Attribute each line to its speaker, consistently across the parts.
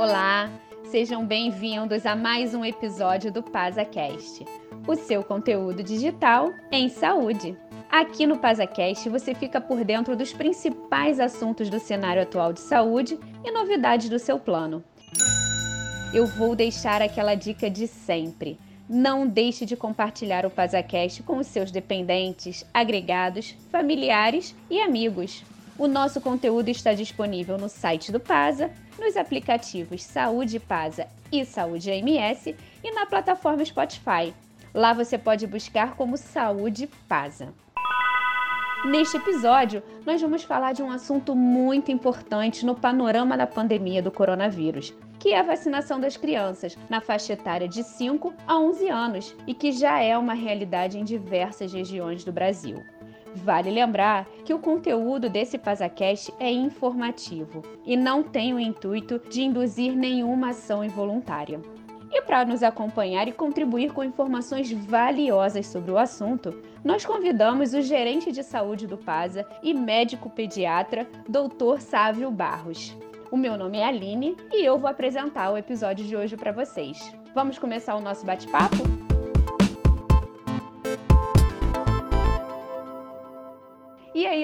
Speaker 1: Olá, sejam bem-vindos a mais um episódio do PasaCast, o seu conteúdo digital em saúde. Aqui no PasaCast você fica por dentro dos principais assuntos do cenário atual de saúde e novidades do seu plano. Eu vou deixar aquela dica de sempre. Não deixe de compartilhar o PasaCast com os seus dependentes, agregados, familiares e amigos. O nosso conteúdo está disponível no site do PASA, nos aplicativos Saúde PASA e Saúde AMS e na plataforma Spotify. Lá você pode buscar como Saúde PASA. Neste episódio, nós vamos falar de um assunto muito importante no panorama da pandemia do coronavírus, que é a vacinação das crianças na faixa etária de 5 a 11 anos e que já é uma realidade em diversas regiões do Brasil. Vale lembrar que o conteúdo desse PasaCast é informativo e não tem o intuito de induzir nenhuma ação involuntária. E para nos acompanhar e contribuir com informações valiosas sobre o assunto, nós convidamos o gerente de saúde do PASA e médico pediatra, Dr. Sávio Barros. O meu nome é Aline e eu vou apresentar o episódio de hoje para vocês. Vamos começar o nosso bate-papo?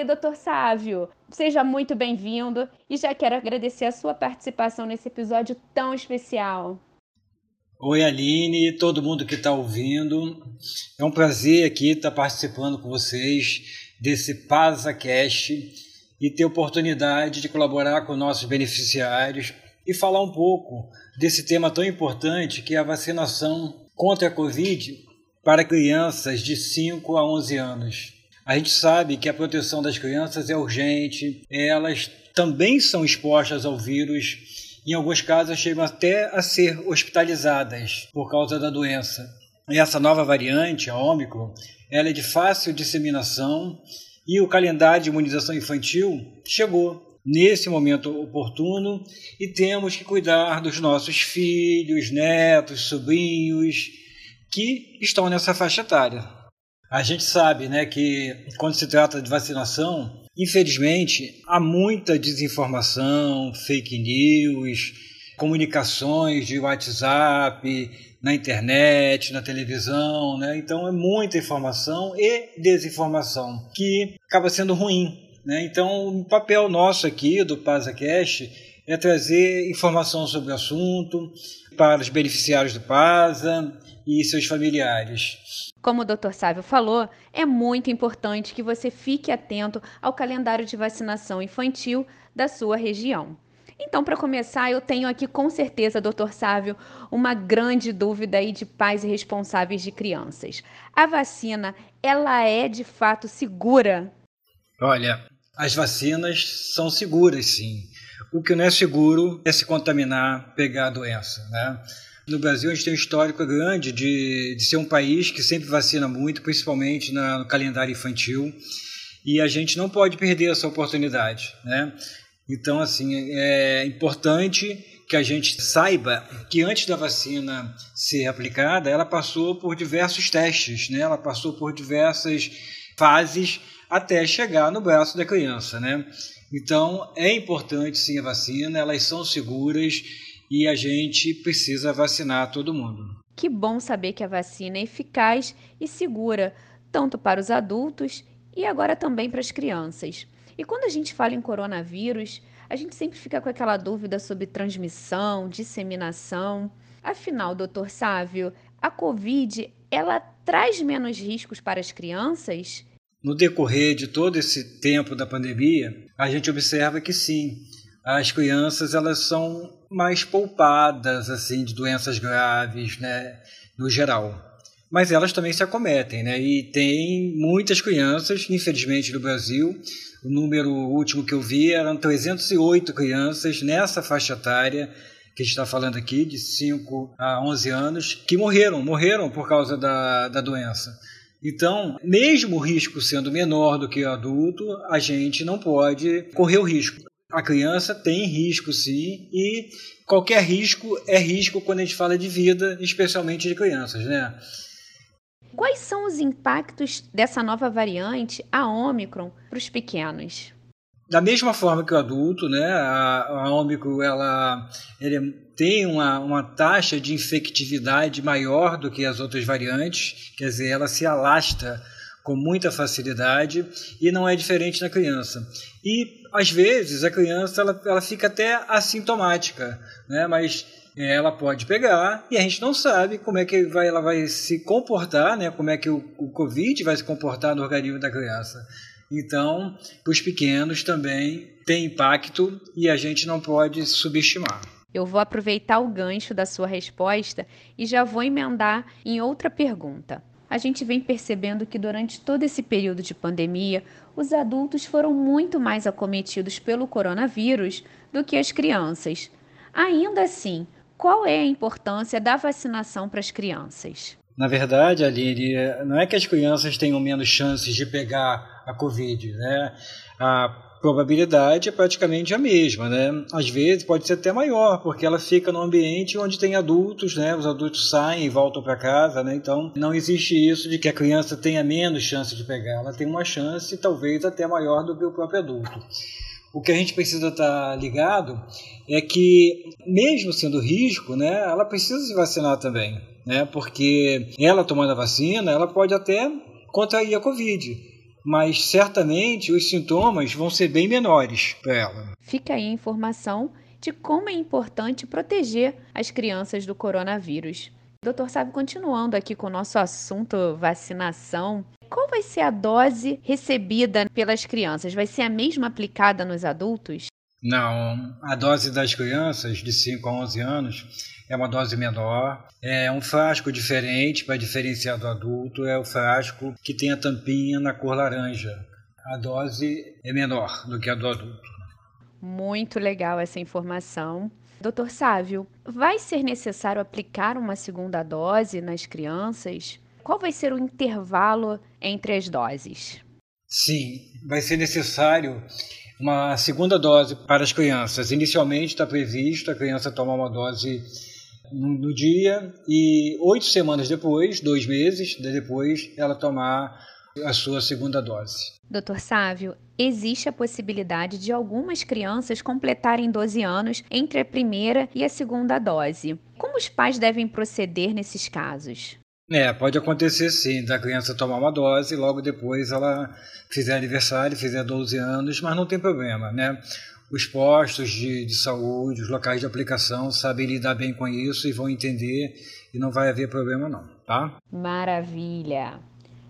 Speaker 1: Aí, doutor Sávio, seja muito bem-vindo e já quero agradecer a sua participação nesse episódio tão especial.
Speaker 2: Oi, Aline, todo mundo que está ouvindo. É um prazer aqui estar tá participando com vocês desse PasaCast e ter oportunidade de colaborar com nossos beneficiários e falar um pouco desse tema tão importante que é a vacinação contra a Covid para crianças de 5 a 11 anos. A gente sabe que a proteção das crianças é urgente, elas também são expostas ao vírus, em alguns casos chegam até a ser hospitalizadas por causa da doença. E essa nova variante, a Ômicron, ela é de fácil disseminação e o calendário de imunização infantil chegou nesse momento oportuno e temos que cuidar dos nossos filhos, netos, sobrinhos que estão nessa faixa etária. A gente sabe né, que quando se trata de vacinação, infelizmente, há muita desinformação, fake news, comunicações de WhatsApp, na internet, na televisão, né? Então é muita informação e desinformação que acaba sendo ruim, né? Então o papel nosso aqui do PasaCast é trazer informação sobre o assunto para os beneficiários do PASA e seus familiares.
Speaker 1: Como o Dr. Sávio falou, é muito importante que você fique atento ao calendário de vacinação infantil da sua região. Então, para começar, eu tenho aqui com certeza, doutor Sávio, uma grande dúvida aí de pais e responsáveis de crianças. A vacina, ela é de fato segura?
Speaker 2: Olha, as vacinas são seguras, sim. O que não é seguro é se contaminar, pegar a doença, né? No Brasil, a gente tem um histórico grande de, de ser um país que sempre vacina muito, principalmente na, no calendário infantil, e a gente não pode perder essa oportunidade. Né? Então, assim, é importante que a gente saiba que antes da vacina ser aplicada, ela passou por diversos testes, né? ela passou por diversas fases até chegar no braço da criança. Né? Então, é importante sim a vacina, elas são seguras e a gente precisa vacinar todo mundo.
Speaker 1: Que bom saber que a vacina é eficaz e segura, tanto para os adultos e agora também para as crianças. E quando a gente fala em coronavírus, a gente sempre fica com aquela dúvida sobre transmissão, disseminação. Afinal, doutor Sávio, a Covid, ela traz menos riscos para as crianças?
Speaker 2: No decorrer de todo esse tempo da pandemia, a gente observa que sim, as crianças elas são mais poupadas assim de doenças graves, né, no geral. Mas elas também se acometem, né? E tem muitas crianças, infelizmente no Brasil, o número último que eu vi eram 308 crianças nessa faixa etária que a gente está falando aqui, de 5 a 11 anos, que morreram, morreram por causa da, da doença. Então, mesmo o risco sendo menor do que o adulto, a gente não pode correr o risco. A criança tem risco sim, e qualquer risco é risco quando a gente fala de vida, especialmente de crianças, né?
Speaker 1: Quais são os impactos dessa nova variante, a Omicron, para os pequenos?
Speaker 2: da mesma forma que o adulto, né, a, a Ômicron ela, ele tem uma, uma taxa de infectividade maior do que as outras variantes, quer dizer, ela se alasta com muita facilidade e não é diferente na criança. E às vezes a criança ela, ela fica até assintomática, né, mas ela pode pegar e a gente não sabe como é que vai, ela vai se comportar, né, como é que o, o Covid vai se comportar no organismo da criança. Então, os pequenos também têm impacto e a gente não pode subestimar.
Speaker 1: Eu vou aproveitar o gancho da sua resposta e já vou emendar em outra pergunta. A gente vem percebendo que durante todo esse período de pandemia, os adultos foram muito mais acometidos pelo coronavírus do que as crianças. Ainda assim, qual é a importância da vacinação para as crianças?
Speaker 2: Na verdade, Aline, não é que as crianças tenham menos chances de pegar a Covid, né? A probabilidade é praticamente a mesma, né? Às vezes pode ser até maior, porque ela fica no ambiente onde tem adultos, né? Os adultos saem e voltam para casa, né? Então não existe isso de que a criança tenha menos chance de pegar. Ela tem uma chance talvez até maior do que o próprio adulto. O que a gente precisa estar tá ligado é que, mesmo sendo risco, né, ela precisa se vacinar também né? Porque ela tomando a vacina, ela pode até contrair a Covid, mas certamente os sintomas vão ser bem menores para ela.
Speaker 1: Fica aí a informação de como é importante proteger as crianças do coronavírus. Doutor, sabe, continuando aqui com o nosso assunto vacinação, qual vai ser a dose recebida pelas crianças? Vai ser a mesma aplicada nos adultos?
Speaker 2: Não, a dose das crianças de 5 a 11 anos é uma dose menor, é um frasco diferente para diferenciar do adulto, é o frasco que tem a tampinha na cor laranja. A dose é menor do que a do adulto.
Speaker 1: Muito legal essa informação. Doutor Sávio, vai ser necessário aplicar uma segunda dose nas crianças? Qual vai ser o intervalo entre as doses?
Speaker 2: Sim, vai ser necessário uma segunda dose para as crianças. Inicialmente está previsto a criança tomar uma dose no dia e oito semanas depois, dois meses depois, ela tomar a sua segunda dose.
Speaker 1: Doutor Sávio, existe a possibilidade de algumas crianças completarem 12 anos entre a primeira e a segunda dose. Como os pais devem proceder nesses casos?
Speaker 2: É, pode acontecer sim, da criança tomar uma dose e logo depois ela fizer aniversário, fizer 12 anos, mas não tem problema, né? Os postos de, de saúde, os locais de aplicação sabem lidar bem com isso e vão entender e não vai haver problema não, tá?
Speaker 1: Maravilha!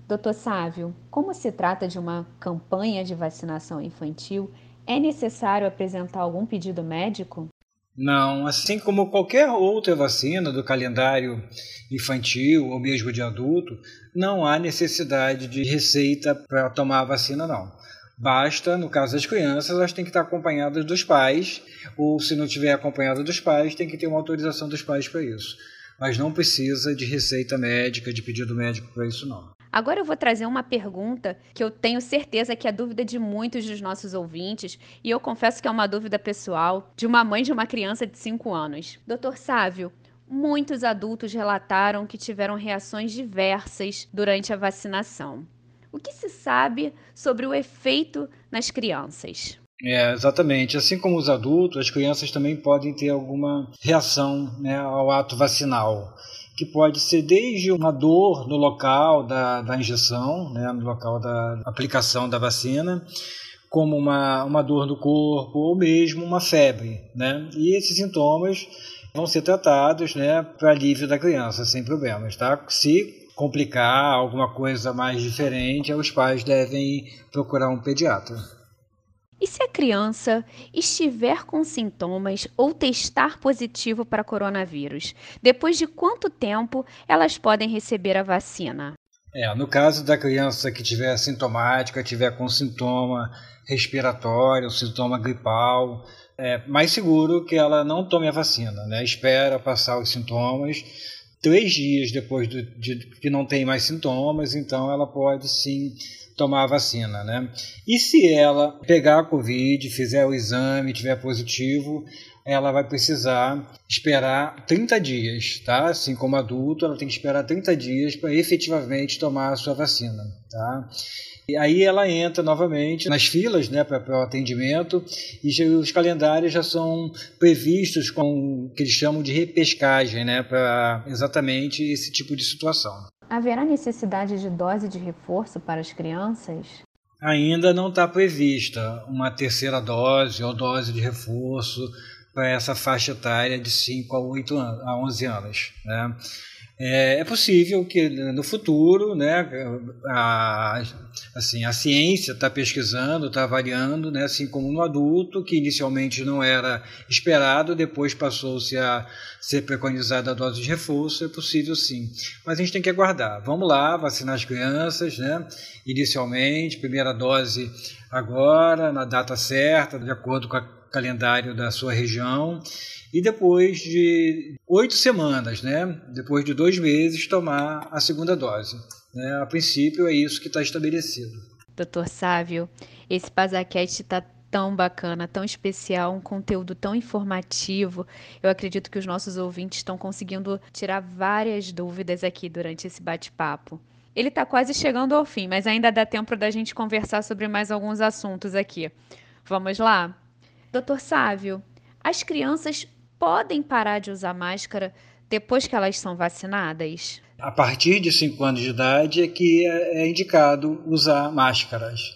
Speaker 1: Doutor Sávio, como se trata de uma campanha de vacinação infantil, é necessário apresentar algum pedido médico?
Speaker 2: Não, assim como qualquer outra vacina do calendário infantil ou mesmo de adulto, não há necessidade de receita para tomar a vacina, não. Basta, no caso das crianças, elas têm que estar acompanhadas dos pais, ou se não tiver acompanhada dos pais, tem que ter uma autorização dos pais para isso. Mas não precisa de receita médica, de pedido médico para isso, não.
Speaker 1: Agora eu vou trazer uma pergunta que eu tenho certeza que é dúvida de muitos dos nossos ouvintes, e eu confesso que é uma dúvida pessoal de uma mãe de uma criança de 5 anos. Doutor Sávio, muitos adultos relataram que tiveram reações diversas durante a vacinação. O que se sabe sobre o efeito nas crianças?
Speaker 2: É, exatamente. Assim como os adultos, as crianças também podem ter alguma reação né, ao ato vacinal, que pode ser desde uma dor no local da, da injeção, né, no local da aplicação da vacina, como uma, uma dor no corpo ou mesmo uma febre. Né? E esses sintomas vão ser tratados né, para alívio da criança, sem problemas. Tá? Se complicar, alguma coisa mais diferente, os pais devem procurar um pediatra.
Speaker 1: E se a criança estiver com sintomas ou testar positivo para coronavírus, depois de quanto tempo elas podem receber a vacina?
Speaker 2: É, no caso da criança que tiver sintomática, tiver com sintoma respiratório, sintoma gripal, é mais seguro que ela não tome a vacina, né? Espera passar os sintomas três dias depois do, de que não tem mais sintomas, então ela pode sim tomar a vacina, né? E se ela pegar a Covid, fizer o exame, tiver positivo, ela vai precisar esperar 30 dias, tá? Assim como adulto, ela tem que esperar 30 dias para efetivamente tomar a sua vacina, tá? E aí ela entra novamente nas filas né, para o atendimento e os calendários já são previstos com o que eles chamam de repescagem, né, para exatamente esse tipo de situação.
Speaker 1: Haverá necessidade de dose de reforço para as crianças?
Speaker 2: Ainda não está prevista uma terceira dose ou dose de reforço para essa faixa etária de 5 a, 8 anos, a 11 anos. Né? É, é, possível que no futuro, né, a, assim, a ciência está pesquisando, está avaliando, né, assim como no adulto, que inicialmente não era esperado, depois passou-se a ser preconizada a dose de reforço, é possível sim. Mas a gente tem que aguardar. Vamos lá, vacinar as crianças, né, inicialmente, primeira dose agora, na data certa, de acordo com o calendário da sua região e depois de oito semanas, né, depois de dois meses, tomar a segunda dose. Né? A princípio, é isso que está estabelecido.
Speaker 1: Doutor Sávio, esse Pazacast está tão bacana, tão especial, um conteúdo tão informativo. Eu acredito que os nossos ouvintes estão conseguindo tirar várias dúvidas aqui durante esse bate-papo. Ele está quase chegando ao fim, mas ainda dá tempo da gente conversar sobre mais alguns assuntos aqui. Vamos lá? Doutor Sávio, as crianças podem parar de usar máscara depois que elas são vacinadas?
Speaker 2: A partir de 5 anos de idade é que é, é indicado usar máscaras.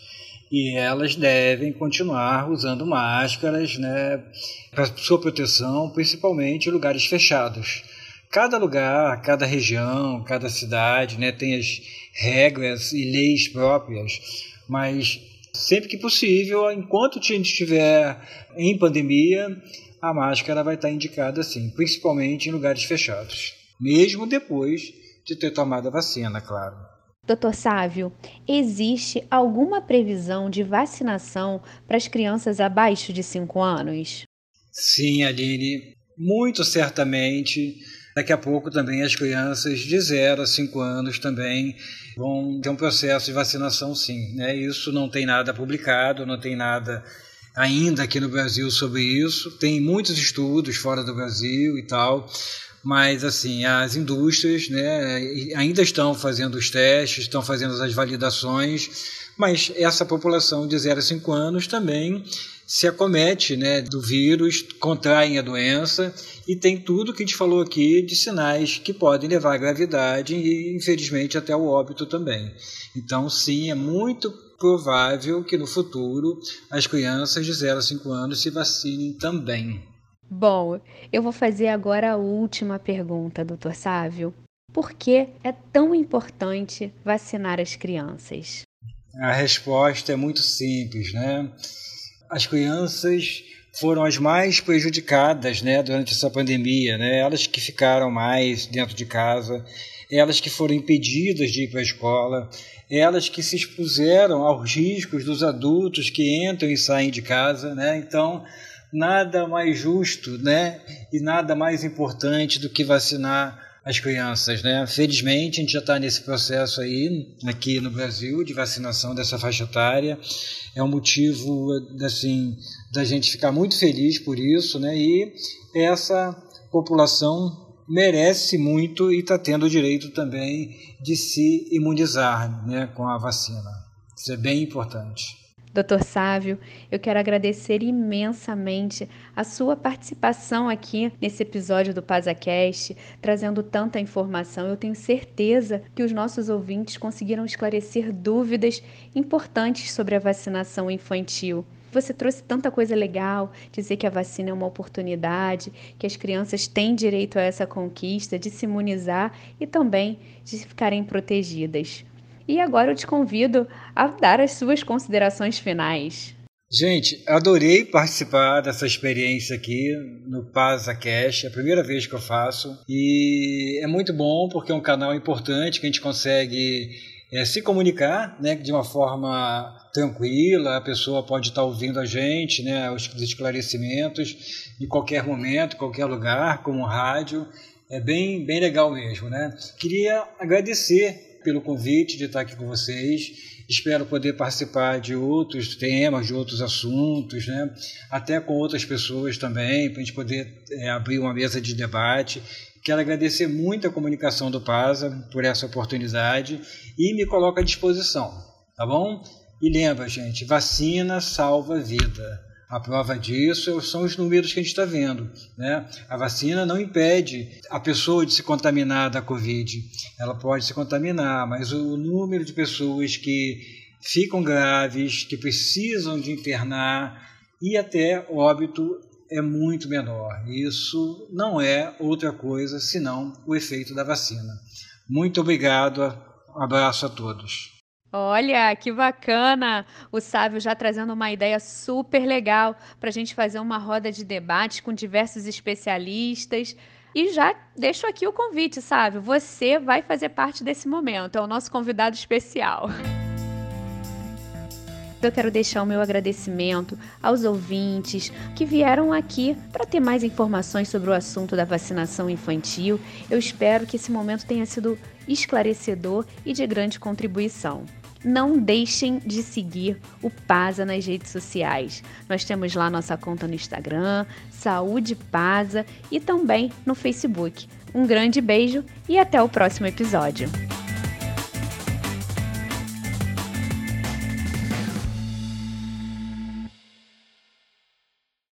Speaker 2: E elas devem continuar usando máscaras né, para sua proteção, principalmente em lugares fechados. Cada lugar, cada região, cada cidade né, tem as regras e leis próprias, mas sempre que possível, enquanto a gente estiver em pandemia, a máscara vai estar indicada sim, principalmente em lugares fechados, mesmo depois de ter tomado a vacina, claro.
Speaker 1: Doutor Sávio, existe alguma previsão de vacinação para as crianças abaixo de 5 anos?
Speaker 2: Sim, Aline, muito certamente. Daqui a pouco também as crianças de 0 a 5 anos também vão ter um processo de vacinação, sim. Né? Isso não tem nada publicado, não tem nada ainda aqui no Brasil sobre isso. Tem muitos estudos fora do Brasil e tal, mas assim as indústrias, né, ainda estão fazendo os testes, estão fazendo as validações, mas essa população de 0 a 5 anos também se acomete né, do vírus, contraem a doença e tem tudo que a gente falou aqui de sinais que podem levar à gravidade e, infelizmente, até o óbito também. Então, sim, é muito provável que no futuro as crianças de 0 a 5 anos se vacinem também.
Speaker 1: Bom, eu vou fazer agora a última pergunta, doutor Sávio. Por que é tão importante vacinar as crianças?
Speaker 2: A resposta é muito simples, né? As crianças foram as mais prejudicadas, né, durante essa pandemia, né? Elas que ficaram mais dentro de casa, elas que foram impedidas de ir para a escola, elas que se expuseram aos riscos dos adultos que entram e saem de casa, né? Então, nada mais justo, né? E nada mais importante do que vacinar as crianças, né? Felizmente, a gente já está nesse processo aí, aqui no Brasil, de vacinação dessa faixa etária. É um motivo, assim, da gente ficar muito feliz por isso, né? E essa população merece muito e está tendo o direito também de se imunizar né, com a vacina. Isso é bem importante.
Speaker 1: Doutor Sávio, eu quero agradecer imensamente a sua participação aqui nesse episódio do PazaCast, trazendo tanta informação. Eu tenho certeza que os nossos ouvintes conseguiram esclarecer dúvidas importantes sobre a vacinação infantil. Você trouxe tanta coisa legal, dizer que a vacina é uma oportunidade, que as crianças têm direito a essa conquista de se imunizar e também de ficarem protegidas. E agora eu te convido a dar as suas considerações finais.
Speaker 2: Gente, adorei participar dessa experiência aqui no Pasa Cash, é a primeira vez que eu faço e é muito bom porque é um canal importante que a gente consegue é, se comunicar né, de uma forma tranquila, a pessoa pode estar ouvindo a gente, né, os esclarecimentos, em qualquer momento, qualquer lugar, como rádio. É bem, bem legal mesmo. Né? Queria agradecer pelo convite de estar aqui com vocês. Espero poder participar de outros temas, de outros assuntos, né? até com outras pessoas também, para a gente poder é, abrir uma mesa de debate. Quero agradecer muito a comunicação do PASA por essa oportunidade e me coloco à disposição, tá bom? E lembra, gente, vacina salva vida. A prova disso são os números que a gente está vendo. Né? A vacina não impede a pessoa de se contaminar da Covid. Ela pode se contaminar, mas o número de pessoas que ficam graves, que precisam de internar e até óbito é muito menor. Isso não é outra coisa senão o efeito da vacina. Muito obrigado. Um abraço a todos.
Speaker 1: Olha, que bacana! O Sávio já trazendo uma ideia super legal para a gente fazer uma roda de debate com diversos especialistas. E já deixo aqui o convite, Sávio. Você vai fazer parte desse momento, é o nosso convidado especial. Eu quero deixar o meu agradecimento aos ouvintes que vieram aqui para ter mais informações sobre o assunto da vacinação infantil. Eu espero que esse momento tenha sido esclarecedor e de grande contribuição. Não deixem de seguir o Pasa nas redes sociais. Nós temos lá nossa conta no Instagram, Saúde Pasa e também no Facebook. Um grande beijo e até o próximo episódio.